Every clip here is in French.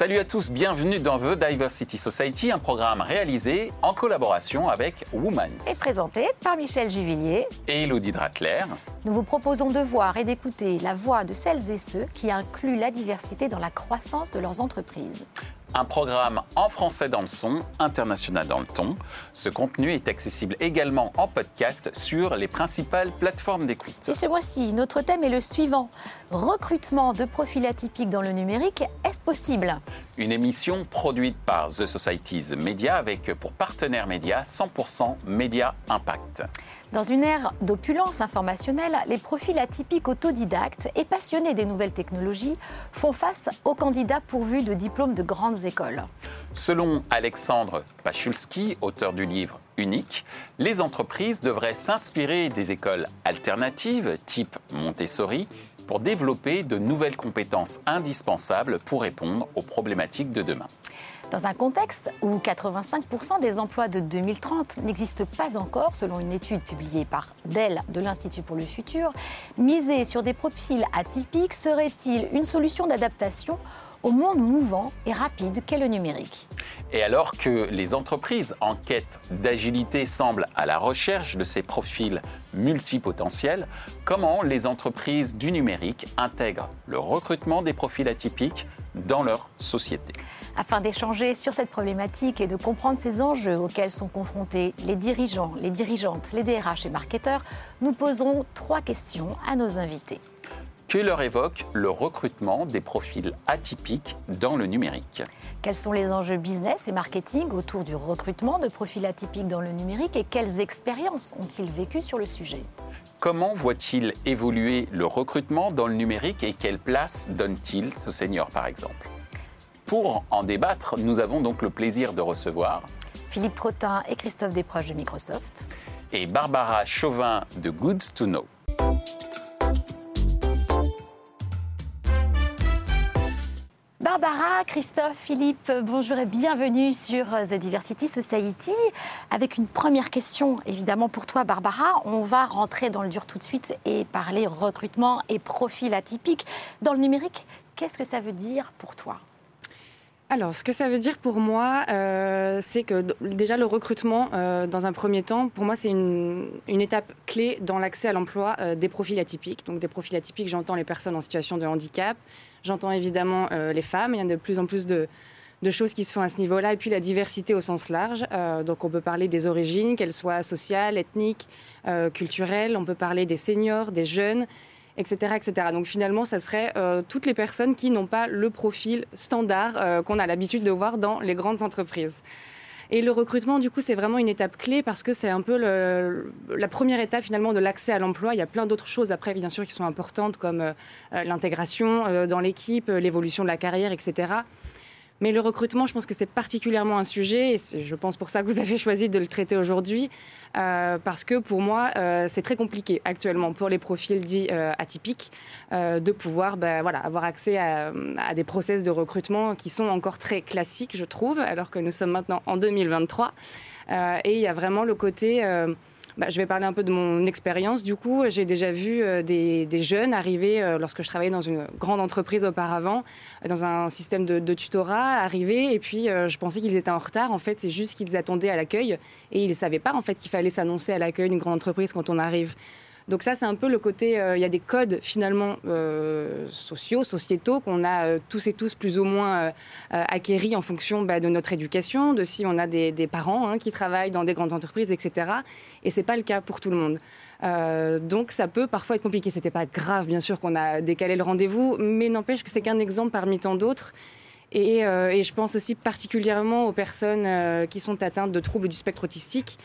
Salut à tous, bienvenue dans The Diversity Society, un programme réalisé en collaboration avec Women's. Et présenté par Michel Juvillier et Elodie Dratler. Nous vous proposons de voir et d'écouter la voix de celles et ceux qui incluent la diversité dans la croissance de leurs entreprises un programme en français dans le son, international dans le ton. Ce contenu est accessible également en podcast sur les principales plateformes d'écoute. Et ce mois-ci, notre thème est le suivant. Recrutement de profils atypiques dans le numérique, est-ce possible? Une émission produite par The Society's Media avec pour partenaire média 100% Média Impact. Dans une ère d'opulence informationnelle, les profils atypiques autodidactes et passionnés des nouvelles technologies font face aux candidats pourvus de diplômes de grandes écoles. Selon Alexandre Pachulski, auteur du livre Unique, les entreprises devraient s'inspirer des écoles alternatives type Montessori pour développer de nouvelles compétences indispensables pour répondre aux problématiques de demain. Dans un contexte où 85% des emplois de 2030 n'existent pas encore, selon une étude publiée par Dell de l'Institut pour le futur, miser sur des profils atypiques serait-il une solution d'adaptation au monde mouvant et rapide qu'est le numérique? Et alors que les entreprises en quête d'agilité semblent à la recherche de ces profils multipotentiels, comment les entreprises du numérique intègrent le recrutement des profils atypiques dans leur société? Afin d'échanger sur cette problématique et de comprendre ces enjeux auxquels sont confrontés les dirigeants, les dirigeantes, les DRH et marketeurs, nous poserons trois questions à nos invités. Que leur évoque le recrutement des profils atypiques dans le numérique? Quels sont les enjeux business et marketing autour du recrutement de profils atypiques dans le numérique et quelles expériences ont-ils vécues sur le sujet? Comment voit-il évoluer le recrutement dans le numérique et quelle place donne-t-il aux seniors par exemple? Pour en débattre, nous avons donc le plaisir de recevoir Philippe Trottin et Christophe Desproges de Microsoft et Barbara Chauvin de Goods to Know. Barbara, Christophe, Philippe, bonjour et bienvenue sur The Diversity Society. Avec une première question, évidemment pour toi, Barbara, on va rentrer dans le dur tout de suite et parler recrutement et profil atypique. Dans le numérique, qu'est-ce que ça veut dire pour toi? Alors, ce que ça veut dire pour moi, euh, c'est que déjà le recrutement, euh, dans un premier temps, pour moi, c'est une, étape clé dans l'accès à l'emploi euh, des profils atypiques. Donc, des profils atypiques, j'entends les personnes en situation de handicap, j'entends évidemment les femmes. Il y a de plus en plus de, de, choses qui se font à ce niveau-là, et puis la diversité au sens large. donc, on peut parler des origines, qu'elles soient sociales, ethniques, culturelles. On peut parler des seniors, des jeunes etc.. Donc finalement, ça serait euh, toutes les personnes qui n'ont pas le profil standard euh, qu'on a l'habitude de voir dans les grandes entreprises. Et le recrutement, du coup, c'est vraiment une étape clé parce que c'est un peu la première étape finalement de l'accès à l'emploi. Il y a plein d'autres choses après, bien sûr, qui sont importantes comme euh, l'intégration dans l'équipe, l'évolution de la carrière, etc. Mais le recrutement, je pense que c'est particulièrement un sujet, et je pense pour ça que vous avez choisi de le traiter aujourd'hui, euh, parce que pour moi, euh, c'est très compliqué actuellement pour les profils dits euh, atypiques de pouvoir ben, voilà, avoir accès à, à, des process de recrutement qui sont encore très classiques, je trouve, alors que nous sommes maintenant en 2023. et il y a vraiment le côté bah, je vais parler un peu de mon expérience. Du coup, j'ai déjà vu euh, des, jeunes arriver, euh, lorsque je travaillais dans une grande entreprise auparavant, dans un système de, tutorat, arriver, et puis euh, je pensais qu'ils étaient en retard. En fait, c'est juste qu'ils attendaient à l'accueil, et ils ne savaient pas en fait qu'il fallait s'annoncer à l'accueil d'une grande entreprise quand on arrive. Donc ça, c'est un peu le côté, euh, il y a des codes finalement euh, sociaux, sociétaux qu'on a euh, tous et tous plus ou moins acquéris en fonction bah, de notre éducation, de si on a des, parents hein, qui travaillent dans des grandes entreprises, etc. Et c'est pas le cas pour tout le monde. donc ça peut parfois être compliqué. C'était pas grave, bien sûr, qu'on a décalé le rendez-vous, mais n'empêche que c'est qu'un exemple parmi tant d'autres. Et, je pense aussi particulièrement aux personnes qui sont atteintes de troubles du spectre autistique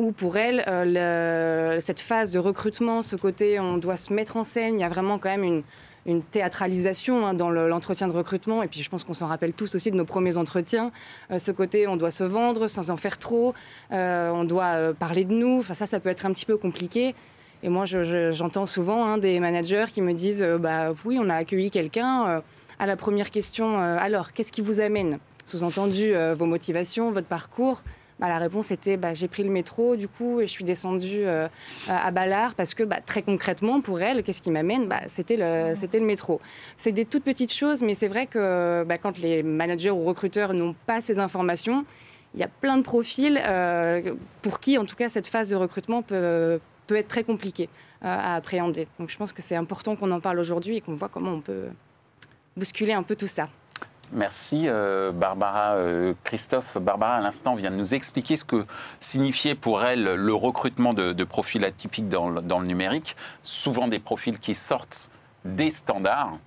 où pour elle, euh, cette phase de recrutement, ce côté on doit se mettre en scène, il y a vraiment quand même une, théâtralisation hein, dans l'entretien de recrutement. Et puis je pense qu'on s'en rappelle tous aussi de nos premiers entretiens. Euh, ce côté on doit se vendre sans en faire trop, euh, on doit parler de nous. Enfin ça, ça peut être un petit peu compliqué. Et moi, j'entends souvent hein, des managers qui me disent bah oui, on a accueilli quelqu'un. à la première question, alors qu'est-ce qui vous amène? Sous-entendu, vos motivations, votre parcours bah, La réponse était bah, j'ai pris le métro, du coup, et je suis descendue euh, à Ballard parce que bah, très concrètement, pour elle, qu'est-ce qui m'amène? Bah, C'était le, c'était le métro. C'est des toutes petites choses, mais c'est vrai que quand les managers ou recruteurs n'ont pas ces informations, il y a plein de profils euh, pour qui, en tout cas, cette phase de recrutement peut, peut être très compliquée euh, à appréhender. Donc je pense que c'est important qu'on en parle aujourd'hui et qu'on voit comment on peut bousculer un peu tout ça. Merci euh, Barbara. Christophe, Barbara à l'instant vient de nous expliquer ce que signifiait pour elle le recrutement de, profils atypiques dans, dans, le numérique. Souvent des profils qui sortent des standards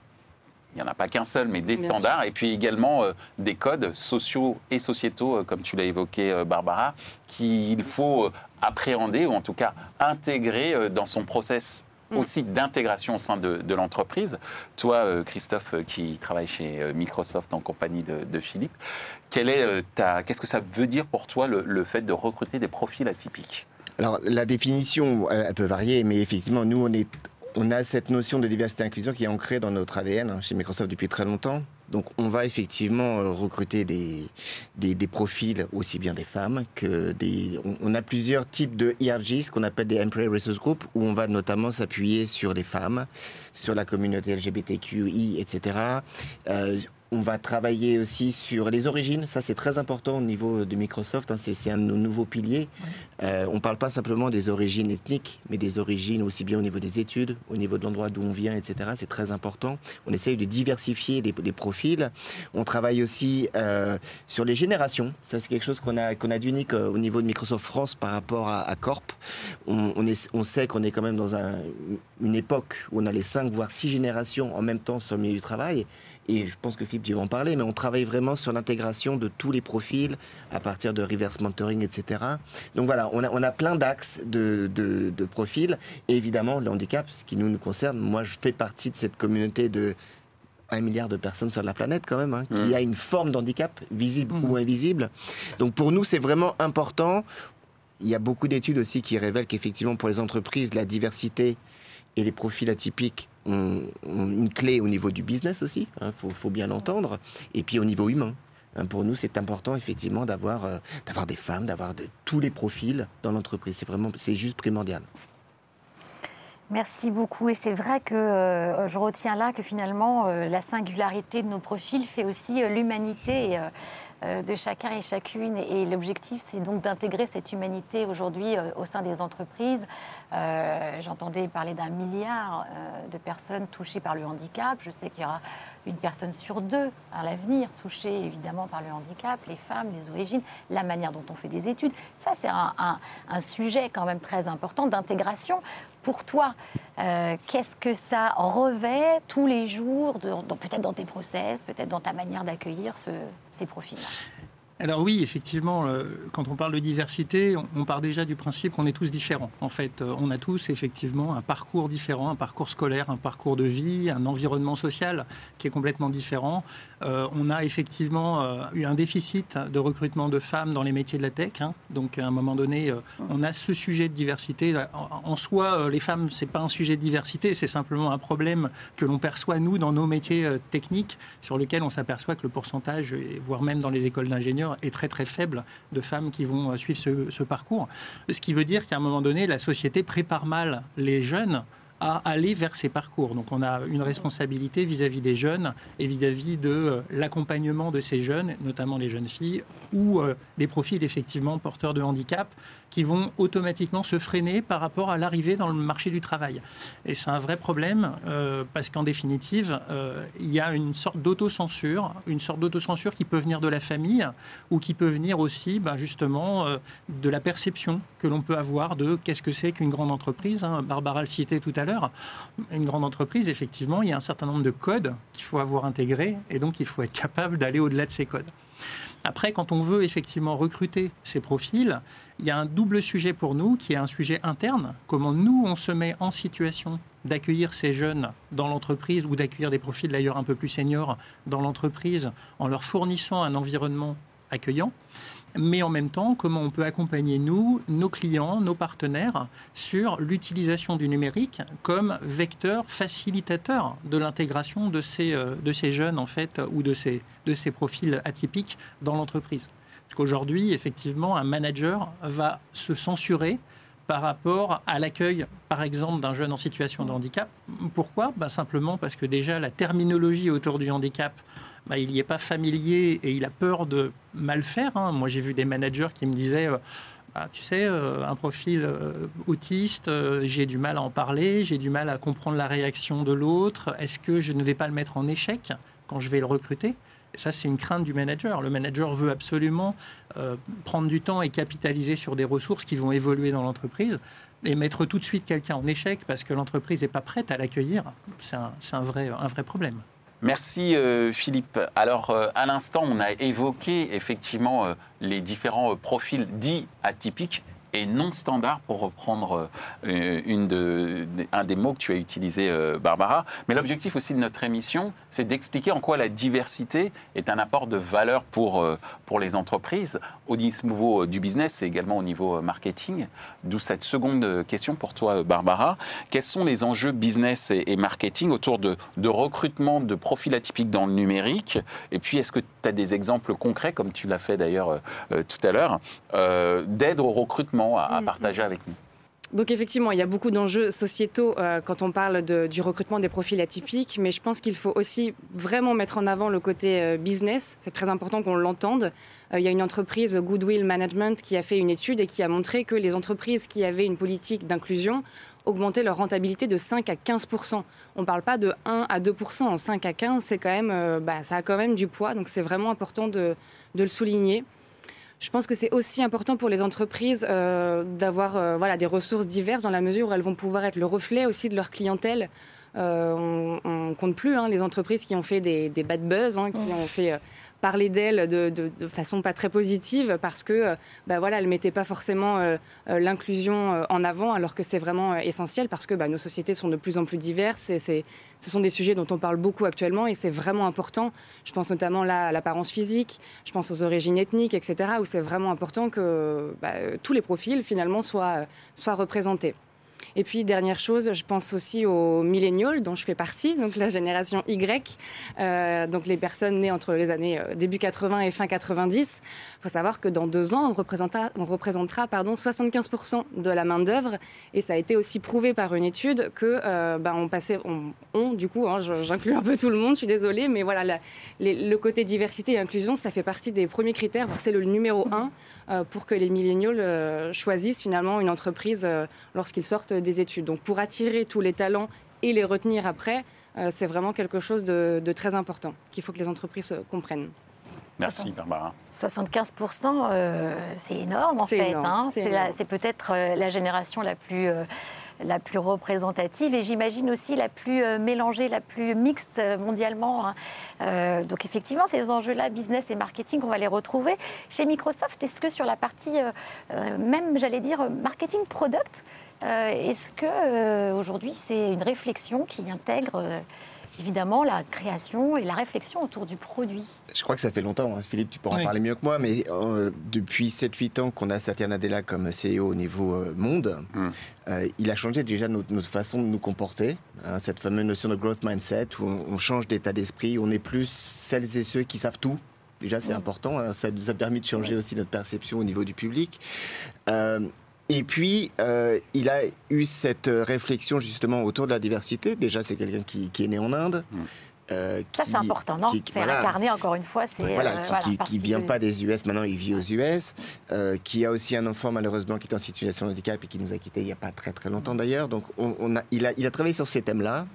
il n'y en a pas qu'un seul, mais des standards, et puis également euh, des codes sociaux et sociétaux, euh, comme tu l'as évoqué, euh, Barbara, qu'il faut appréhender, ou en tout cas intégrer dans son process. Aussi d'intégration au sein de, l'entreprise. Toi, Christophe, qui travaille chez Microsoft en compagnie de, Philippe, qu'est-ce que ça veut dire pour toi le, le fait de recruter des profils atypiques? Alors, la définition, elle peut varier, mais effectivement, nous, on est on a cette notion de diversité et inclusion qui est ancrée dans notre ADN hein, chez Microsoft depuis très longtemps. Donc on va effectivement euh, recruter des, des, profils aussi bien des femmes que des... On, a plusieurs types de ERG, ce qu'on appelle des Employee Resource Group, où on va notamment s'appuyer sur les femmes, sur la communauté LGBTQI, etc. On va travailler aussi sur les origines. Ça, c'est très important au niveau de Microsoft. Hein. C'est un de nos nouveaux piliers. Euh, on ne parle pas simplement des origines ethniques, mais des origines aussi bien au niveau des études, au niveau de l'endroit d'où on vient, etc. C'est très important. On essaye de diversifier les, profils. On travaille aussi euh, sur les générations. Ça, c'est quelque chose qu'on a, qu'on a d'unique euh, au niveau de Microsoft France par rapport à, Corp. On, est, on sait qu'on est quand même dans une époque où on a les cinq, voire six générations en même temps sur le milieu du travail. Et je pense que Philippe, tu vas en parler, mais on travaille vraiment sur l'intégration de tous les profils à partir de reverse mentoring, etc. Donc voilà, on a, on a plein d'axes de, de, profils. Et évidemment, le handicap, ce qui nous, nous concerne, moi, je fais partie de cette communauté de un milliard de personnes sur la planète quand même, hein, qui mmh. a une forme d'handicap, visible mmh. ou invisible. Donc pour nous, c'est vraiment important. Il y a beaucoup d'études aussi qui révèlent qu'effectivement, pour les entreprises, la diversité et les profils atypiques une clé au niveau du business aussi, il hein, faut, bien l'entendre, et puis au niveau humain. Hein, pour nous, c'est important effectivement d'avoir euh, d'avoir des femmes, d'avoir de, tous les profils dans l'entreprise. C'est vraiment, c'est juste primordial. Merci beaucoup. Et c'est vrai que euh, je retiens là que finalement, euh, la singularité de nos profils fait aussi l'humanité de chacun et chacune. Et l'objectif, c'est donc d'intégrer cette humanité aujourd'hui au sein des entreprises, euh, j'entendais parler d'un milliard euh, de personnes touchées par le handicap. Je sais qu'il y aura une personne sur deux à l'avenir touchée évidemment par le handicap, les femmes, les origines, la manière dont on fait des études. Ça, c'est un, sujet quand même très important d'intégration. Pour toi, euh, qu'est-ce que ça revêt tous les jours, peut-être dans tes process, peut-être dans ta manière d'accueillir ces profils alors oui, effectivement, euh, quand on parle de diversité, on, part déjà du principe qu'on est tous différents. En fait, euh, on a tous effectivement un parcours différent, un parcours scolaire, un parcours de vie, un environnement social qui est complètement différent. Euh, on a effectivement eu un déficit de recrutement de femmes dans les métiers de la tech. Hein. donc à un moment donné, on a ce sujet de diversité. En, soi, les femmes, c'est pas un sujet de diversité, c'est simplement un problème que l'on perçoit nous dans nos métiers techniques, sur lequel on s'aperçoit que le pourcentage, voire même dans les écoles d'ingénieurs, est très très faible de femmes qui vont euh, suivre ce, parcours. Ce qui veut dire qu'à un moment donné, la société prépare mal les jeunes à aller vers ces parcours. Donc on a une responsabilité vis-à-vis des jeunes et vis-à-vis de euh, l'accompagnement de ces jeunes, notamment les jeunes filles, ou euh, des profils effectivement porteurs de handicap qui vont automatiquement se freiner par rapport à l'arrivée dans le marché du travail. Et c'est un vrai problème euh, parce qu'en définitive, il y a une sorte d'autocensure, une sorte d'autocensure qui peut venir de la famille ou qui peut venir aussi ben, justement de la perception que l'on peut avoir de qu'est-ce que c'est qu'une grande entreprise. Hein. Barbara le citait tout à l'heure. Une grande entreprise, effectivement, il y a un certain nombre de codes qu'il faut avoir intégrés et donc il faut être capable d'aller au-delà de ces codes. Après, quand on veut effectivement recruter ces profils, il y a un double sujet pour nous qui est un sujet interne. Comment nous, on se met en situation d'accueillir ces jeunes dans l'entreprise ou d'accueillir des profils d'ailleurs un peu plus seniors dans l'entreprise en leur fournissant un environnement accueillant mais en même temps, comment on peut accompagner nous, nos clients, nos partenaires sur l'utilisation du numérique comme vecteur facilitateur de l'intégration de ces, euh, de ces jeunes en fait ou de ces, de ces profils atypiques dans l'entreprise. Parce qu'aujourd'hui, effectivement, un manager va se censurer par rapport à l'accueil, par exemple, d'un jeune en situation de handicap. Pourquoi? Bah, Simplement parce que déjà, la terminologie autour du handicap, bah, il n'y est pas familier et il a peur de mal faire. Hein. Moi, j'ai vu des managers qui me disaient... Euh, bah, tu sais, euh, un profil euh, autiste, j'ai du mal à en parler, j'ai du mal à comprendre la réaction de l'autre. Est-ce que je ne vais pas le mettre en échec quand je vais le recruter? Ça, c'est une crainte du manager. Le manager veut absolument prendre du temps et capitaliser sur des ressources qui vont évoluer dans l'entreprise. Et mettre tout de suite quelqu'un en échec parce que l'entreprise n'est pas prête à l'accueillir, c'est un vrai problème. Merci euh, Philippe. Alors euh, à l'instant, on a évoqué effectivement les différents profils dits atypiques et non standard, pour reprendre euh, une de, un des mots que tu as utilisé, euh, Barbara. Mais l'objectif aussi de notre émission, c'est d'expliquer en quoi la diversité est un apport de valeur pour, euh, pour les entreprises, au niveau du business et également au niveau marketing. D'où cette seconde question pour toi, Barbara. Quels sont les enjeux business et, marketing autour de, de recrutement de profils atypiques dans le numérique? Et puis, est-ce que tu as des exemples concrets, comme tu l'as fait d'ailleurs tout à l'heure, d'aide au recrutement à, mm, partager mm. avec nous. Donc effectivement, il y a beaucoup d'enjeux sociétaux euh, quand on parle du recrutement des profils atypiques, mais je pense qu'il faut aussi vraiment mettre en avant le côté euh, business. C'est très important qu'on l'entende. Euh, il y a une entreprise, Goodwill Management, qui a fait une étude et qui a montré que les entreprises qui avaient une politique d'inclusion augmentaient leur rentabilité de 5 à 15 On ne parle pas de 1 à 2 En 5 à 15, c'est quand même, bah, ça a quand même du poids. Donc c'est vraiment important de, de le souligner. Je pense que c'est aussi important pour les entreprises euh, d'avoir euh, voilà, des ressources diverses dans la mesure où elles vont pouvoir être le reflet aussi de leur clientèle. Euh, on, ne compte plus hein, les entreprises qui ont fait des, bad buzz, hein, qui ont fait parler d'elle de, de, façon pas très positive parce que euh, bah voilà, elle mettait pas forcément euh, euh, l'inclusion en avant alors que c'est vraiment essentiel parce que bah, nos sociétés sont de plus en plus diverses et c'est, ce sont des sujets dont on parle beaucoup actuellement et c'est vraiment important. Je pense notamment là à l'apparence physique, je pense aux origines ethniques, etc. où c'est vraiment important que bah, tous les profils finalement soient, soient représentés. Et puis, dernière chose, je pense aussi aux millennials, dont je fais partie, donc la génération Y, euh, donc les personnes nées entre les années euh, début 80 et fin 90. Il faut savoir que dans deux ans, on représentera, on représentera pardon, 75% de la main-d'œuvre. Et ça a été aussi prouvé par une étude que euh, ben, on passait, on, du coup, hein, j'inclus un peu tout le monde, je suis désolée, mais voilà, le côté diversité et inclusion, ça fait partie des premiers critères, c'est le numéro un pour que les millennials choisissent finalement une entreprise lorsqu'ils sortent des études. Donc pour attirer tous les talents et les retenir après, euh, c'est vraiment quelque chose de, très important qu'il faut que les entreprises euh, comprennent. Merci Barbara. 75%, euh, c'est énorme en fait. Hein. C'est peut-être la génération la plus la plus représentative et j'imagine aussi la plus mélangée, la plus mixte mondialement. Hein. donc effectivement, ces enjeux-là, business et marketing, on va les retrouver chez Microsoft. Est-ce que sur la partie, même j'allais dire, marketing product, euh, est-ce que euh, aujourd'hui c'est une réflexion qui intègre euh, évidemment la création et la réflexion autour du produit Je crois que ça fait longtemps, hein. Philippe, tu pourras en parler mieux que moi, mais depuis 7-8 ans qu'on a Satya Nadella comme CEO au niveau monde, hmm. il a changé déjà notre, façon de nous comporter, hein, cette fameuse notion de growth mindset où on, change d'état d'esprit, on est plus celles et ceux qui savent tout. Déjà, c'est important. Hein. ça nous a permis de changer aussi notre perception au niveau du public. Et puis, euh, il a eu cette réflexion justement autour de la diversité. Déjà, c'est quelqu'un qui, est né en Inde. Mmh. Euh, ça, c'est important, non? C'est incarné, encore une fois. C'est, voilà, euh, qui ne vient pas des US, maintenant il vit aux US, qui a aussi un enfant malheureusement qui est en situation de handicap et qui nous a quittés il n'y a pas très très longtemps d'ailleurs. Donc on, a, il, a, il a travaillé sur ces thèmes-là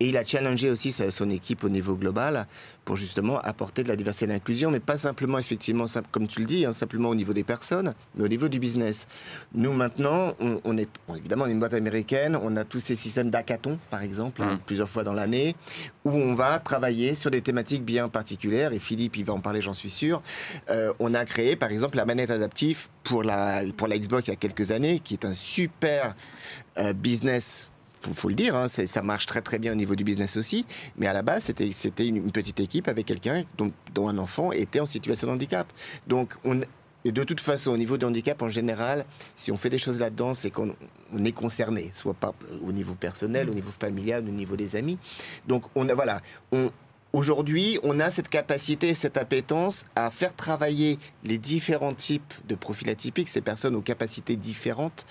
et il a challengé aussi son équipe au niveau global pour justement apporter de la diversité et de l'inclusion, mais pas simplement, effectivement, comme tu le dis, hein, simplement au niveau des personnes, mais au niveau du business. Nous, maintenant, on, est, évidemment, on est une boîte américaine, on a tous ces systèmes d'hackathon, par exemple, hein, mmh. plusieurs fois dans l'année, où on va travailler sur des thématiques bien particulières, et Philippe, il va en parler, j'en suis sûr. Euh, on a créé, par exemple, la manette adaptive pour la, pour la Xbox il y a quelques années, qui est un super euh, business faut, faut le dire, hein, ça marche très très bien au niveau du business aussi. Mais à la base, c'était une, petite équipe avec quelqu'un dont, dont, un enfant était en situation de handicap. Donc, on, et de toute façon, au niveau du handicap, en général, si on fait des choses là-dedans, c'est qu'on est concerné, soit pas au niveau personnel, au niveau familial, au niveau des amis. Donc, on voilà, on, Aujourd'hui, on a cette capacité, cette appétence à faire travailler les différents types de profils atypiques, ces personnes aux capacités différentes,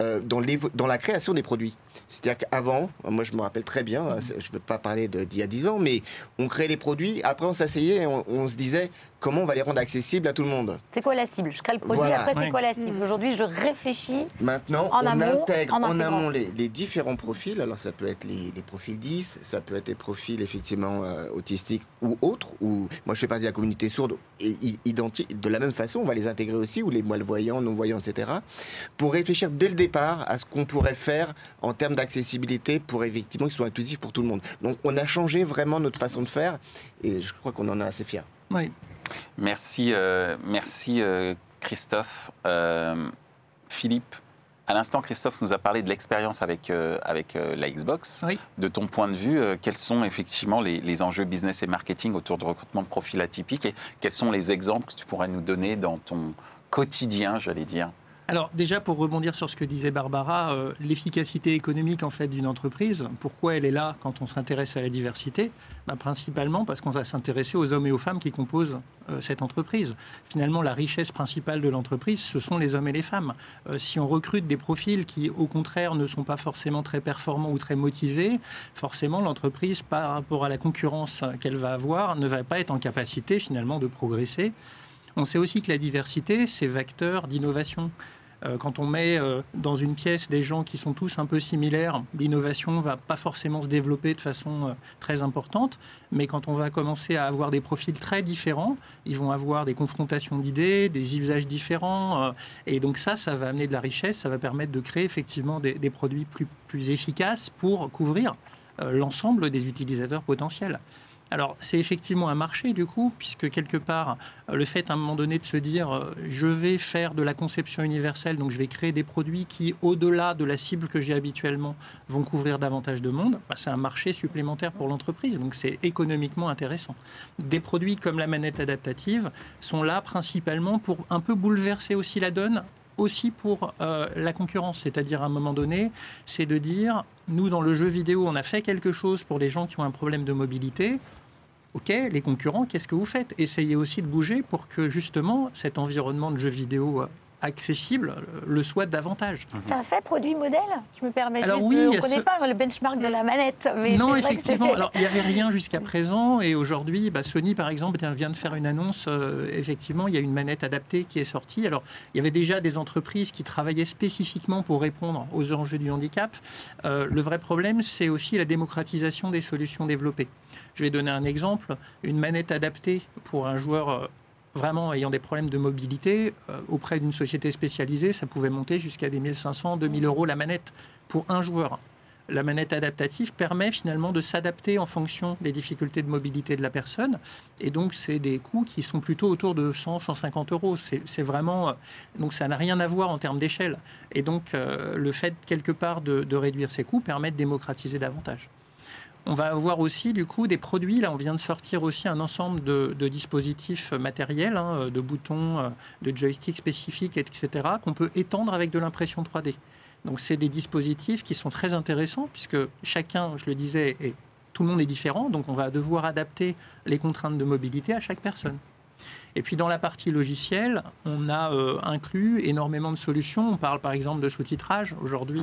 euh, dans, dans la création des produits. C'est-à-dire qu'avant, moi je me rappelle très bien, je ne veux pas parler d'il y a 10 ans, mais on créait les produits, après on s'asseyait et on se disait, comment on va les rendre accessibles à tout le monde. C'est quoi la cible? Je crée le produit, après c'est quoi la cible? Mmh. Aujourd'hui, je réfléchis. Maintenant, on intègre en, amont les, différents profils. Alors, ça peut être les, profils 10, ça peut être des profils effectivement euh, autistiques ou autres. Ou moi, je fais partie de la communauté sourde et identique. De la même façon, on va les intégrer aussi, ou les malvoyants, non-voyants, etc. Pour réfléchir dès le départ à ce qu'on pourrait faire en termes d'accessibilité pour effectivement qu'ils soient inclusifs pour tout le monde. Donc, on a changé vraiment notre façon de faire et je crois qu'on en est assez fiers. Oui, Merci, euh, merci euh, Christophe. Euh, Philippe, à l'instant, Christophe nous a parlé de l'expérience avec, avec la Xbox. De ton point de vue, quels sont effectivement les, les, enjeux business et marketing autour de recrutement de profils atypiques et quels sont les exemples que tu pourrais nous donner dans ton quotidien, j'allais dire? Alors déjà pour rebondir sur ce que disait Barbara, euh, l'efficacité économique en fait d'une entreprise, pourquoi elle est là quand on s'intéresse à la diversité? Bah, Principalement parce qu'on va s'intéresser aux hommes et aux femmes qui composent euh, cette entreprise. Finalement, la richesse principale de l'entreprise, ce sont les hommes et les femmes. Euh, si on recrute des profils qui, au contraire, ne sont pas forcément très performants ou très motivés, forcément l'entreprise, par rapport à la concurrence qu'elle va avoir, ne va pas être en capacité finalement de progresser. On sait aussi que la diversité, c'est vecteur d'innovation. Euh, quand on met euh, dans une pièce des gens qui sont tous un peu similaires, l'innovation ne va pas forcément se développer de façon euh, très importante, mais quand on va commencer à avoir des profils très différents, ils vont avoir des confrontations d'idées, des usages différents, et donc ça, ça va amener de la richesse, ça va permettre de créer effectivement des, produits plus efficaces pour couvrir l'ensemble des utilisateurs potentiels. Alors, c'est effectivement un marché, du coup, puisque quelque part, euh, le fait à un moment donné de se dire euh, je vais faire de la conception universelle, donc je vais créer des produits qui, au-delà de la cible que j'ai habituellement, vont couvrir davantage de monde, bah, c'est un marché supplémentaire pour l'entreprise, donc c'est économiquement intéressant. Des produits comme la manette adaptative sont là principalement pour un peu bouleverser aussi la donne aussi pour euh, la concurrence, c'est-à-dire à un moment donné, c'est de dire, nous dans le jeu vidéo, on a fait quelque chose pour les gens qui ont un problème de mobilité, OK, les concurrents, qu'est-ce que vous faites? Essayez aussi de bouger pour que justement cet environnement de jeux vidéo euh, accessible le soit davantage. Mhm. Ça a fait produit modèle Je me permets Alors, juste oui, on ne connaît pas le benchmark de la manette. Mais non, effectivement. Alors, il n'y avait rien jusqu'à présent. Et aujourd'hui, bah, Sony, par exemple, vient de faire une annonce. Euh, effectivement, il y a une manette adaptée qui est sortie. Alors, il y avait déjà des entreprises qui travaillaient spécifiquement pour répondre aux enjeux du handicap. Euh, le vrai problème, c'est aussi la démocratisation des solutions développées. Je vais donner un exemple. Une manette adaptée pour un joueur euh, vraiment ayant des problèmes de mobilité, euh, auprès d'une société spécialisée, ça pouvait monter jusqu'à des 1500, 2000 euros la manette pour un joueur. La manette adaptative permet finalement de s'adapter en fonction des difficultés de mobilité de la personne. Et donc, c'est des coûts qui sont plutôt autour de 100, 150 euros. C'est vraiment. Euh, donc, ça n'a rien à voir en termes d'échelle. Et donc, euh, le fait, quelque part, de, de réduire ces coûts permet de démocratiser davantage. On va avoir aussi du coup des produits. Là, on vient de sortir aussi un ensemble de, dispositifs matériels, hein, de boutons, euh, de joysticks spécifiques, etc., qu'on peut étendre avec de l'impression 3D. Donc, c'est des dispositifs qui sont très intéressants puisque chacun, je le disais, et tout le monde est différent. Donc, on va devoir adapter les contraintes de mobilité à chaque personne. Et puis dans la partie logicielle, on a euh, inclus énormément de solutions. On parle par exemple de sous-titrage. Aujourd'hui,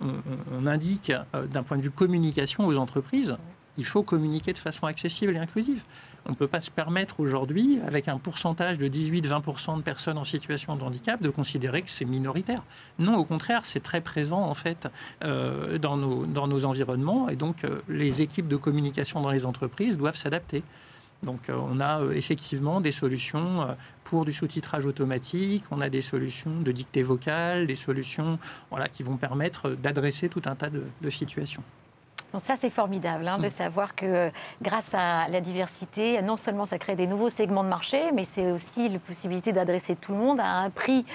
on, indique euh, d'un point de vue communication aux entreprises, il faut communiquer de façon accessible et inclusive. On ne peut pas se permettre aujourd'hui, avec un pourcentage de 18-20% de personnes en situation de handicap, de considérer que c'est minoritaire. Non, au contraire, c'est très présent en fait euh, dans, nos, dans nos environnements et donc euh, les équipes de communication dans les entreprises doivent s'adapter. Donc on a effectivement des solutions pour du sous-titrage automatique, on a des solutions de dictée vocale, des solutions qui vont permettre d'adresser tout un tas de, situations. Ça, c'est formidable hein, de mm. savoir que grâce à la diversité, non seulement ça crée des nouveaux segments de marché, mais c'est aussi la possibilité d'adresser tout le monde à un prix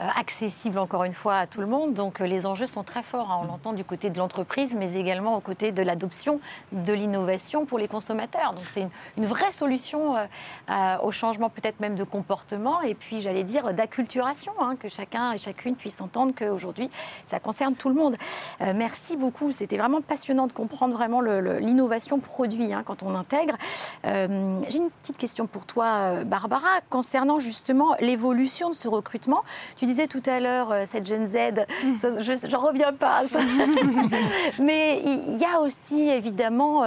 euh, accessible encore une fois à tout le monde. Donc euh, les enjeux sont très forts. Hein. On l'entend du côté de l'entreprise, mais également au côté de l'adoption de l'innovation pour les consommateurs. Donc c'est une, vraie solution euh, au changement peut-être même de comportement et puis j'allais dire d'acculturation, hein, que chacun et chacune puisse entendre qu'aujourd'hui ça concerne tout le monde. merci beaucoup. C'était vraiment passionnant de comprendre vraiment l'innovation produit hein, quand on intègre. Euh, j'ai une petite question pour toi, euh, Barbara, concernant justement l'évolution de ce recrutement. Tu disais tout à l'heure, cette Gen Z, mm. je n'en reviens pas ça. Mais il y a aussi évidemment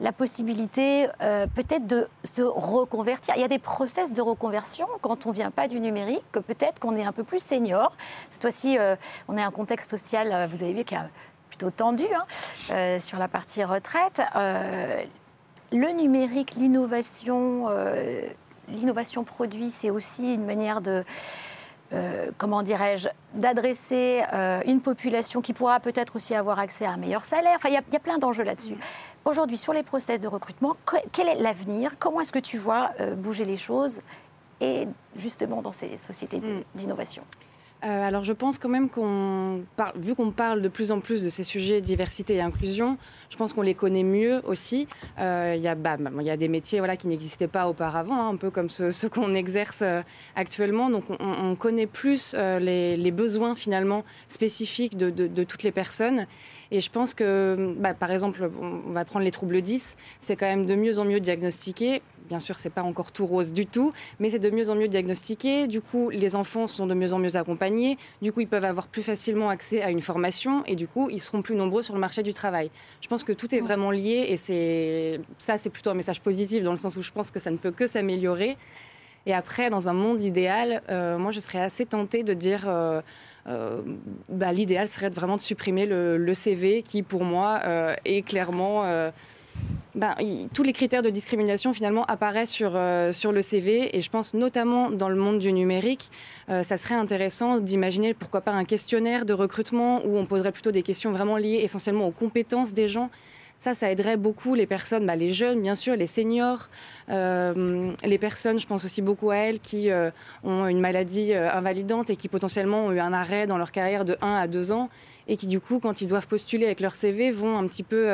la possibilité peut-être de se reconvertir. Il y a des process de reconversion quand on ne vient pas du numérique, que peut-être qu'on est un peu plus senior. Cette fois-ci, on est un contexte social, vous avez vu, qui a plutôt tendu hein, euh, sur la partie retraite. Euh, le numérique, l'innovation, euh, l'innovation produit, c'est aussi une manière de, comment dirais-je, d'adresser une population qui pourra peut-être aussi avoir accès à un meilleur salaire. Enfin, il y, a plein d'enjeux là-dessus. Aujourd'hui, sur les process de recrutement, quel est l'avenir? Comment est-ce que tu vois bouger les choses et justement dans ces sociétés hmm. d'innovation? Euh, alors je pense quand même qu'on, vu qu'on parle de plus en plus de ces sujets diversité et inclusion, je pense qu'on les connaît mieux aussi. Euh, il y, a, bah, bah y a des métiers voilà, qui n'existaient pas auparavant, hein, un peu comme ceux, qu'on exerce euh, actuellement. Donc on, connaît plus les, besoins finalement spécifiques de toutes les personnes. Et je pense que, bah, par exemple, on va prendre les troubles 10, c'est quand même de mieux en mieux diagnostiqué. Bien sûr, c'est pas encore tout rose du tout, mais c'est de mieux en mieux diagnostiqué. Du coup, les enfants sont de mieux en mieux accompagnés. Du coup, ils peuvent avoir plus facilement accès à une formation et du coup, ils seront plus nombreux sur le marché du travail. Je pense que tout est vraiment lié et c'est ça, c'est plutôt un message positif dans le sens où je pense que ça ne peut que s'améliorer. Et après, dans un monde idéal, euh, moi, je serais assez tentée de dire. Euh, bah, l'idéal serait vraiment de supprimer le, CV qui, pour moi, euh, est clairement... Euh, bah, tous les critères de discrimination finalement apparaissent sur, sur le CV et je pense notamment dans le monde du numérique, ça serait intéressant d'imaginer pourquoi pas un questionnaire de recrutement où on poserait plutôt des questions vraiment liées essentiellement aux compétences des gens ça, ça aiderait beaucoup les personnes, bah, les jeunes, bien sûr, les seniors, euh, les personnes, je pense aussi beaucoup à elles, qui euh, ont une maladie euh, invalidante et qui potentiellement ont eu un arrêt dans leur carrière de 1 à 2 ans et qui, du coup, quand ils doivent postuler avec leur CV, vont un petit peu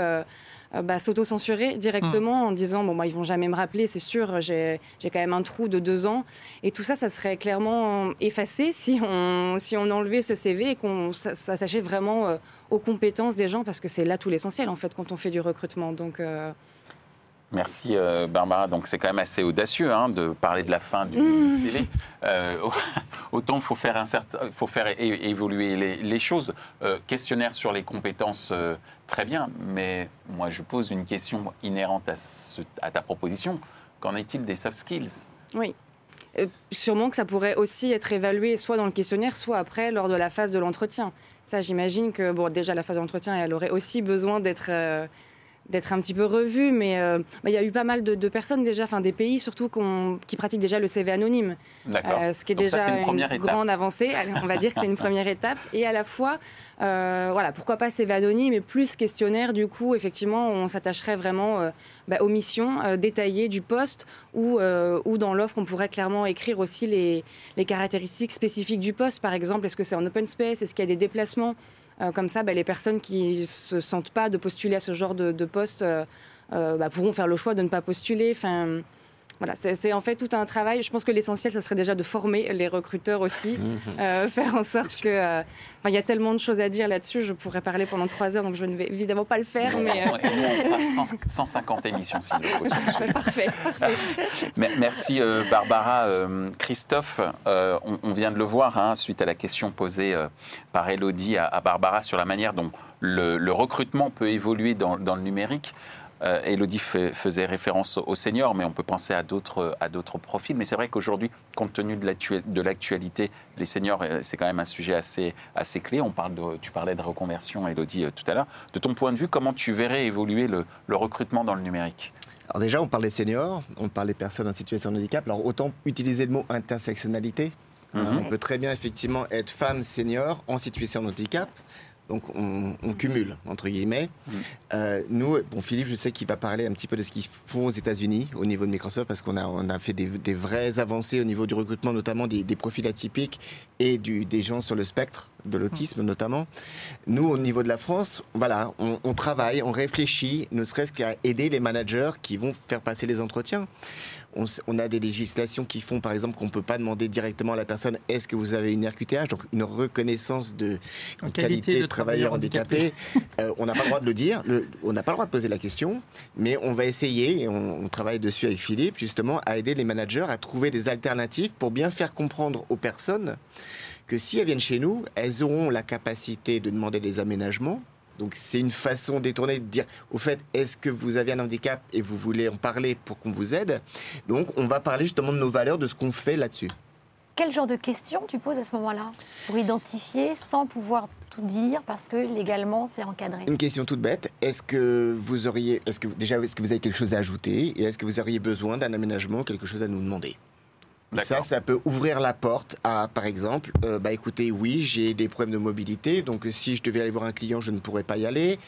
bah, s'auto-censurer directement en disant bon, moi, ils vont jamais me rappeler, c'est sûr, j'ai quand même un trou de deux ans. Et tout ça, ça serait clairement effacé si on, si on enlevait ce CV et qu'on s'attachait vraiment euh, aux compétences des gens, parce que c'est là tout l'essentiel, en fait, quand on fait du recrutement. Donc. Euh, Merci Barbara. Donc c'est quand même assez audacieux hein, de parler de la fin du, mmh. CV. autant il faut faire, un certain, faut faire évoluer les, les choses. questionnaire sur les compétences Très bien, mais moi je pose une question inhérente à, ta proposition. Qu'en est-il des soft skills? Oui. Euh, sûrement que ça pourrait aussi être évalué soit dans le questionnaire, soit après lors de la phase de l'entretien. Ça, j'imagine que bon, déjà la phase de l'entretien, elle aurait aussi besoin d'être euh, d'être un petit peu revu, mais euh, bah, il y a eu pas mal de, personnes déjà, enfin des pays surtout qui pratiquent déjà le CV anonyme, euh, ce qui est déjà une, grande avancée. on va dire que c'est une première étape, et à la fois, euh, voilà, pourquoi pas CV anonyme et plus questionnaire. Du coup, effectivement, on s'attacherait vraiment bah, aux missions détaillées du poste, ou, ou dans l'offre, on pourrait clairement écrire aussi les, les caractéristiques spécifiques du poste. Par exemple, est-ce que c'est en open space, est-ce qu'il y a des déplacements? euh, comme ça, bah, les personnes qui se sentent pas de postuler à ce genre de, poste euh, euh, bah, pourront faire le choix de ne pas postuler. Voilà, c'est en fait tout un travail. Je pense que l'essentiel, ça serait déjà de former les recruteurs aussi, mhm. faire en sorte que. il y a tellement de choses à dire là-dessus, je pourrais parler pendant trois heures, donc je ne vais évidemment pas le faire. mais on fera 150 émissions si Parfait, parfait. Merci Barbara. Christophe, on, vient de le voir hein, suite à la question posée par Elodie à, Barbara sur la manière dont le, recrutement peut évoluer dans, le numérique. Euh, Elodie faisait référence aux seniors, mais on peut penser à d'autres, à d'autres profils. Mais c'est vrai qu'aujourd'hui, compte tenu de l'actualité, les seniors, euh, c'est quand même un sujet assez, assez clé. On parle de, tu parlais de reconversion, Elodie, euh, tout à l'heure. De ton point de vue, comment tu verrais évoluer le, recrutement dans le numérique? Alors déjà, on parle des seniors, on parle des personnes en situation de handicap. Alors autant utiliser le mot intersectionnalité, Mhm. On peut très bien effectivement être femme senior en situation de handicap. Donc on, cumule, entre guillemets. Mhm. Euh, nous, bon, Philippe, je sais qu'il va parler un petit peu de ce qu'ils font aux États-Unis au niveau de Microsoft, parce qu'on a, on a fait des, vraies avancées au niveau du recrutement, notamment des, profils atypiques et des gens sur le spectre de l'autisme notamment. Nous, au niveau de la France, voilà, on, on travaille, on réfléchit, ne serait-ce qu'à aider les managers qui vont faire passer les entretiens. On, a des législations qui font, par exemple, qu'on ne peut pas demander directement à la personne est-ce que vous avez une RQTH, donc une reconnaissance de une qualité qualité de de travailleur handicapé. Euh, on n'a pas le droit de le dire, le- on n'a pas le droit de poser la question, mais on va essayer, et on, on travaille dessus avec Philippe, justement, à aider les managers à trouver des alternatives pour bien faire comprendre aux personnes que si elles viennent chez nous, elles auront la capacité de demander des aménagements. Donc c'est une façon détournée de dire, au fait, est-ce que vous avez un handicap et vous voulez en parler pour qu'on vous aide? Donc on va parler justement de nos valeurs, de ce qu'on fait là-dessus. Quel genre de questions tu poses à ce moment-là? Pour identifier sans pouvoir tout dire parce que légalement c'est encadré. Une question toute bête. Est-ce que vous auriez, est-ce que déjà, est-ce que vous avez quelque chose à ajouter et est-ce que vous auriez besoin d'un aménagement, quelque chose à nous demander? Ça, ça peut ouvrir la porte à, par exemple, euh, bah écoutez, oui, j'ai des problèmes de mobilité, donc si je devais aller voir un client, je ne pourrais pas y aller.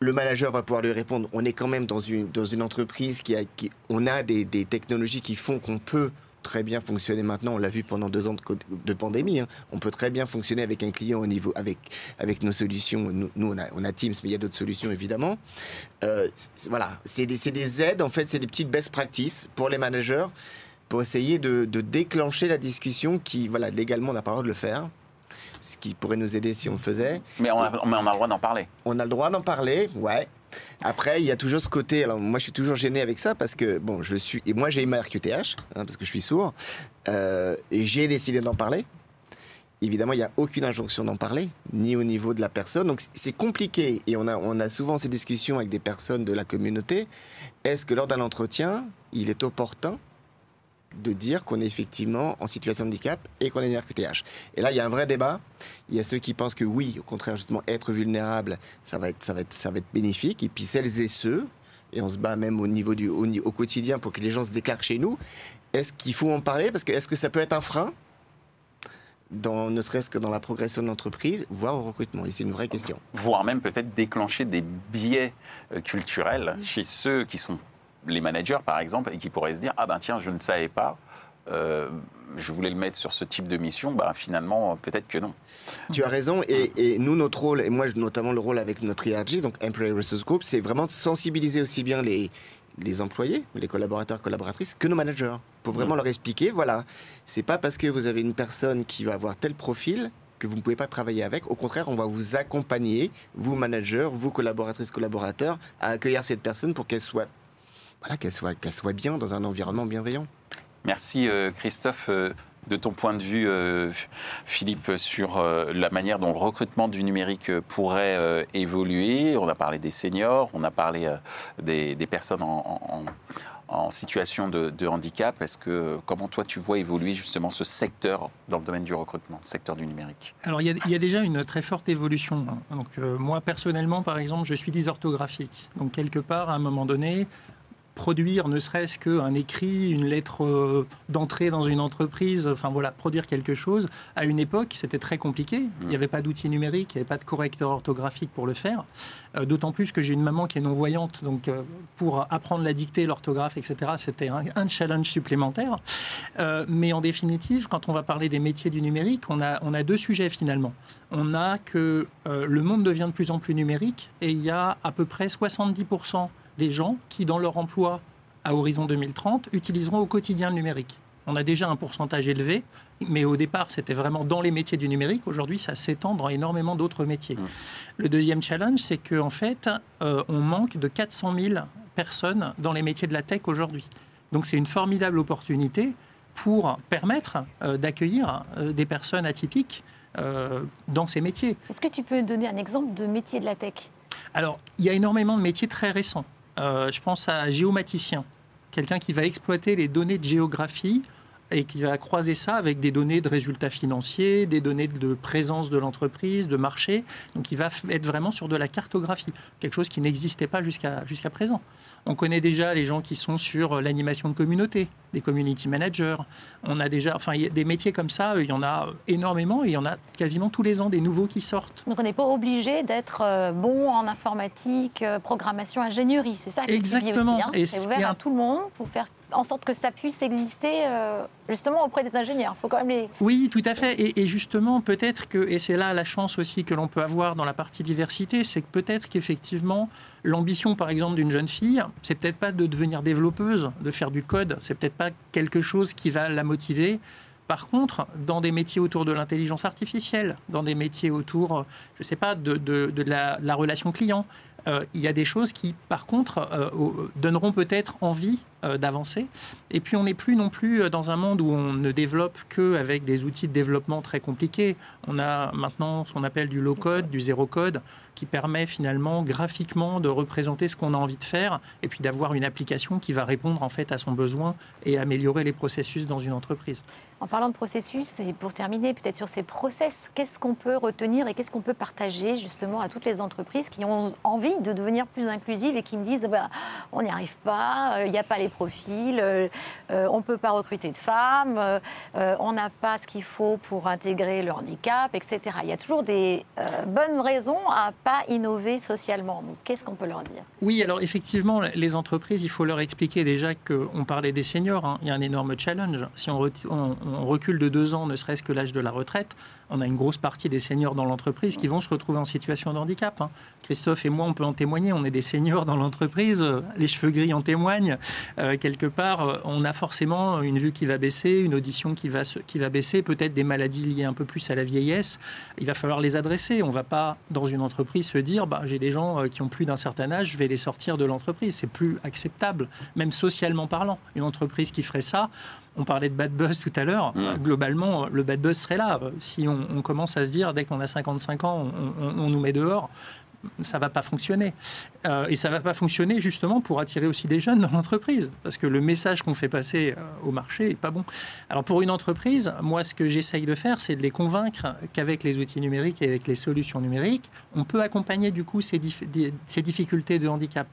Le manager va pouvoir lui répondre. On est quand même dans une, dans une entreprise qui a, qui, on a des, des technologies qui font qu'on peut très bien fonctionner maintenant. On l'a vu pendant deux ans de, de pandémie. hein. On peut très bien fonctionner avec un client au niveau, avec, avec nos solutions. Nous, nous, on, a, on a Teams, mais il y a d'autres solutions évidemment. Euh, voilà, c'est des, c'est des aides. En fait, c'est des petites best practices pour les managers pour essayer de, de déclencher la discussion qui, voilà, légalement, on n'a pas le droit de le faire. Ce qui pourrait nous aider si on le faisait. Mais on a, mais on a le droit d'en parler. On a le droit d'en parler, ouais. Après, il y a toujours ce côté. Alors, moi, je suis toujours gêné avec ça parce que, bon, je suis. Et moi, j'ai eu ma RQTH, hein, parce que je suis sourd. Euh, et j'ai décidé d'en parler. Évidemment, il n'y a aucune injonction d'en parler, ni au niveau de la personne. Donc, c'est- c'est compliqué. Et on a, on a souvent ces discussions avec des personnes de la communauté. Est-ce que lors d'un entretien, il est opportun de dire qu'on est effectivement en situation de handicap et qu'on a une RQTH. Et là, il y a un vrai débat. Il y a ceux qui pensent que oui, au contraire, justement, être vulnérable, ça va être, ça va être, ça va être bénéfique. Et puis celles et ceux, et on se bat même au niveau du, au, quotidien pour que les gens se déclarent chez nous. Est-ce qu'il faut en parler? Parce que est-ce que ça peut être un frein dans, ne serait-ce que dans la progression de l'entreprise, voire au recrutement? Et c'est une vraie question. voire même peut-être déclencher des biais euh, culturels chez ceux qui sont les managers, par exemple, et qui pourraient se dire Ah ben tiens, je ne savais pas, euh, je voulais le mettre sur ce type de mission, ben finalement, peut-être que non. Tu as raison. Et, et nous, notre rôle, et moi, notamment le rôle avec notre IRG, donc Employee Resource Group, c'est vraiment de sensibiliser aussi bien les, les employés, les collaborateurs, collaboratrices, que nos managers. Pour vraiment leur expliquer, voilà, c'est pas parce que vous avez une personne qui va avoir tel profil que vous ne pouvez pas travailler avec. Au contraire, on va vous accompagner, vous managers, vous collaboratrices, collaborateurs, à accueillir cette personne pour qu'elle soit, voilà, qu'elle soit, bien dans un environnement bienveillant. Merci euh, Christophe. euh, De ton point de vue, euh, Philippe, sur euh, la manière dont le recrutement du numérique pourrait euh, évoluer, on a parlé des seniors, on a parlé euh, des, des personnes en, en- en situation de, de handicap. Est-ce que comment toi tu vois évoluer justement ce secteur dans le domaine du recrutement, le secteur du numérique? Alors, il y, a, il y a déjà une très forte évolution. Donc, euh, moi, personnellement, par exemple, je suis dysorthographique. Donc, quelque part, à un moment donné, produire ne serait-ce qu'un écrit, une lettre euh, d'entrée dans une entreprise, enfin voilà, produire quelque chose, à une époque, c'était très compliqué. Il n'y avait pas d'outils numériques, il n'y avait pas de correcteur orthographique pour le faire. Euh, D'autant plus que j'ai une maman qui est non-voyante, donc euh, pour apprendre la dictée, l'orthographe, etc., c'était un, un challenge supplémentaire. Euh, mais en définitive, quand on va parler des métiers du numérique, on a, on a deux sujets finalement. On a que le monde devient de plus en plus numérique et il y a à peu près 70% des gens qui, dans leur emploi à horizon 2030, utiliseront au quotidien le numérique. On a déjà un pourcentage élevé, mais au départ, c'était vraiment dans les métiers du numérique. Aujourd'hui, ça s'étend dans énormément d'autres métiers. Mmh. Le deuxième challenge, c'est qu'en fait, euh, on manque de 400 000 personnes dans les métiers de la tech aujourd'hui. Donc, c'est une formidable opportunité pour permettre euh, d'accueillir euh, des personnes atypiques euh, dans ces métiers. Est-ce que tu peux donner un exemple de métier de la tech? Alors, il y a énormément de métiers très récents. Euh, je pense à géomaticien, quelqu'un qui va exploiter les données de géographie et qui va croiser ça avec des données de résultats financiers, des données de présence de l'entreprise, de marché. Donc, il va être vraiment sur de la cartographie, quelque chose qui n'existait pas jusqu'à jusqu'à présent. On connaît déjà les gens qui sont sur euh, l'animation de communauté, des community managers. On a déjà, enfin, il y a des métiers comme ça, euh, il y en a énormément et il y en a quasiment tous les ans des nouveaux qui sortent. Donc on n'est pas obligé d'être euh, bon en informatique, euh, programmation, ingénierie, c'est ça dis Exactement. aussi. hein Et c'est ce ouvert à tout le monde pour faire en sorte que ça puisse exister justement auprès des ingénieurs. Il faut quand même les... Oui, tout à fait. Et, justement, peut-être que, et c'est là la chance aussi que l'on peut avoir dans la partie diversité, c'est que peut-être qu'effectivement, l'ambition, par exemple, d'une jeune fille, c'est peut-être pas de devenir développeuse, de faire du code, c'est peut-être pas quelque chose qui va la motiver. Par contre, dans des métiers autour de l'intelligence artificielle, dans des métiers autour, je ne sais pas, de, de, la, la, relation client, euh, il y a des choses qui, par contre, euh, donneront peut-être envie euh, d'avancer. Et puis, on n'est plus non plus dans un monde où on ne développe qu'avec des outils de développement très compliqués. On a maintenant ce qu'on appelle du low-code, du zéro-code, qui permet finalement graphiquement de représenter ce qu'on a envie de faire et puis d'avoir une application qui va répondre en fait à son besoin et améliorer les processus dans une entreprise. En parlant de processus, et pour terminer peut-être sur ces process, qu'est-ce qu'on peut retenir et qu'est-ce qu'on peut partager justement à toutes les entreprises qui ont envie de devenir plus inclusives et qui me disent bah, on n'y arrive pas, il n'y a pas les profils, euh, on ne peut pas recruter de femmes, euh, on n'a pas ce qu'il faut pour intégrer le handicap, etc. Il y a toujours des euh, bonnes raisons à pas innover socialement. Qu'est-ce qu'on peut leur dire? Oui, alors effectivement, les entreprises, il faut leur expliquer déjà qu'on parlait des seniors, hein. il y a un énorme challenge. Si on recule de deux ans, ne serait-ce que l'âge de la retraite, on a une grosse partie des seniors dans l'entreprise qui vont se retrouver en situation de handicap. Hein. Christophe et moi, on peut en témoigner. On est des seniors dans l'entreprise. Les cheveux gris en témoignent. Euh, quelque part, on a forcément une vue qui va baisser, une audition qui va, qui va baisser, peut-être des maladies liées un peu plus à la vieillesse. Il va falloir les adresser. On ne va pas, dans une entreprise, se dire bah, j'ai des gens euh, qui ont plus d'un certain âge, je vais les sortir de l'entreprise. C'est plus acceptable, même socialement parlant. Une entreprise qui ferait ça, on parlait de bad buzz tout à l'heure. Globalement, le bad buzz serait là. Si on, commence à se dire, dès qu'on a 55 ans, on, nous met dehors, ça va pas fonctionner. Euh, et ça va pas fonctionner justement pour attirer aussi des jeunes dans l'entreprise, parce que le message qu'on fait passer euh, au marché est pas bon. Alors pour une entreprise, moi ce que j'essaye de faire, c'est de les convaincre qu'avec les outils numériques et avec les solutions numériques, on peut accompagner du coup ces, ces difficultés de handicap.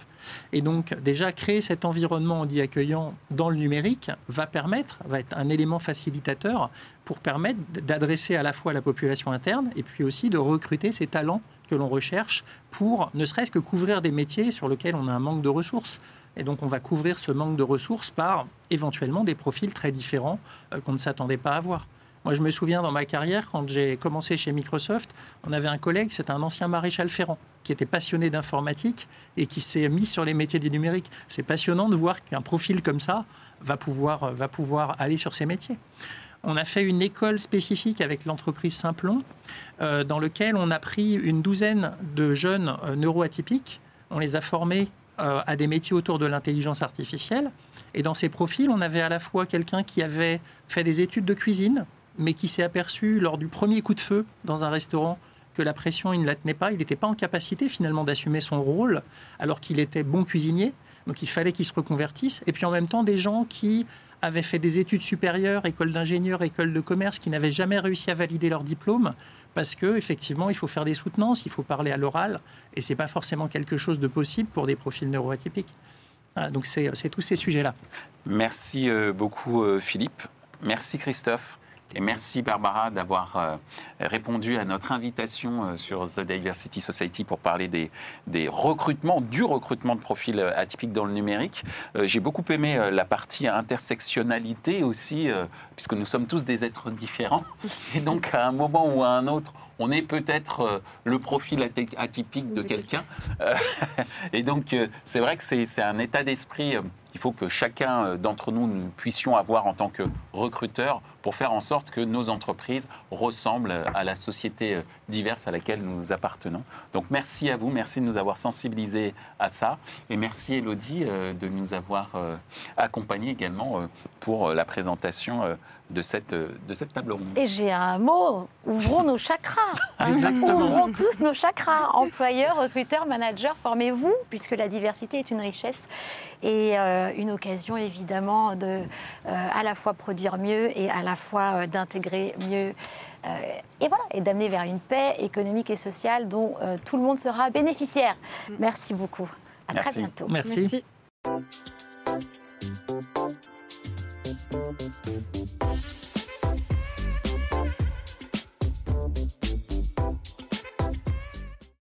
Et donc déjà créer cet environnement dit accueillant dans le numérique va permettre, va être un élément facilitateur pour permettre d'adresser à la fois la population interne et puis aussi de recruter ces talents que l'on recherche pour ne serait-ce que couvrir des métiers sur lesquels on a un manque de ressources. Et donc on va couvrir ce manque de ressources par éventuellement des profils très différents euh, qu'on ne s'attendait pas à voir. Moi, je me souviens dans ma carrière, quand j'ai commencé chez Microsoft, on avait un collègue, c'était un ancien maréchal ferrant, qui était passionné d'informatique et qui s'est mis sur les métiers du numérique. C'est passionnant de voir qu'un profil comme ça va pouvoir, va pouvoir aller sur ces métiers. On a fait une école spécifique avec l'entreprise Simplon, euh, dans lequel on a pris une douzaine de jeunes euh, neuroatypiques. On les a formés euh, à des métiers autour de l'intelligence artificielle. Et dans ces profils, on avait à la fois quelqu'un qui avait fait des études de cuisine, mais qui s'est aperçu lors du premier coup de feu dans un restaurant que la pression, il ne la tenait pas. Il n'était pas en capacité finalement d'assumer son rôle, alors qu'il était bon cuisinier. Donc il fallait qu'il se reconvertisse. Et puis en même temps, des gens qui avaient fait des études supérieures, école d'ingénieur, école de commerce, qui n'avaient jamais réussi à valider leur diplôme, parce que effectivement, il faut faire des soutenances, il faut parler à l'oral, et c'est pas forcément quelque chose de possible pour des profils neuroatypiques. donc c'est tous ces sujets-là. Merci euh, beaucoup euh, Philippe. Merci Christophe. Et merci Barbara d'avoir euh, répondu à notre invitation euh, sur The Diversity Society pour parler des, recrutements, du recrutement de profils euh, atypiques dans le numérique. J'ai beaucoup aimé la partie intersectionnalité aussi, puisque nous sommes tous des êtres différents. Et donc à un moment ou à un autre, on est peut-être le profil atypique de quelqu'un. Et donc c'est vrai que c'est un état d'esprit il faut que chacun d'entre nous, nous puissions avoir en tant que recruteurs pour faire en sorte que nos entreprises ressemblent à la société euh, diverse à laquelle nous appartenons. Donc merci à vous, merci de nous avoir sensibilisés à ça et merci Elodie euh, de nous avoir accompagnés également pour la présentation de cette, de cette table ronde. Et j'ai un mot, ouvrons nos chakras. Ouvrons tous nos chakras. Employeurs, recruteurs, managers, formez-vous, puisque la diversité est une richesse et euh, une occasion évidemment de euh, à la fois produire mieux et à la fois euh, d'intégrer mieux. et voilà, et d'amener vers une paix économique et sociale dont tout le monde sera bénéficiaire. Mm. Merci beaucoup. À très bientôt. Merci. Merci.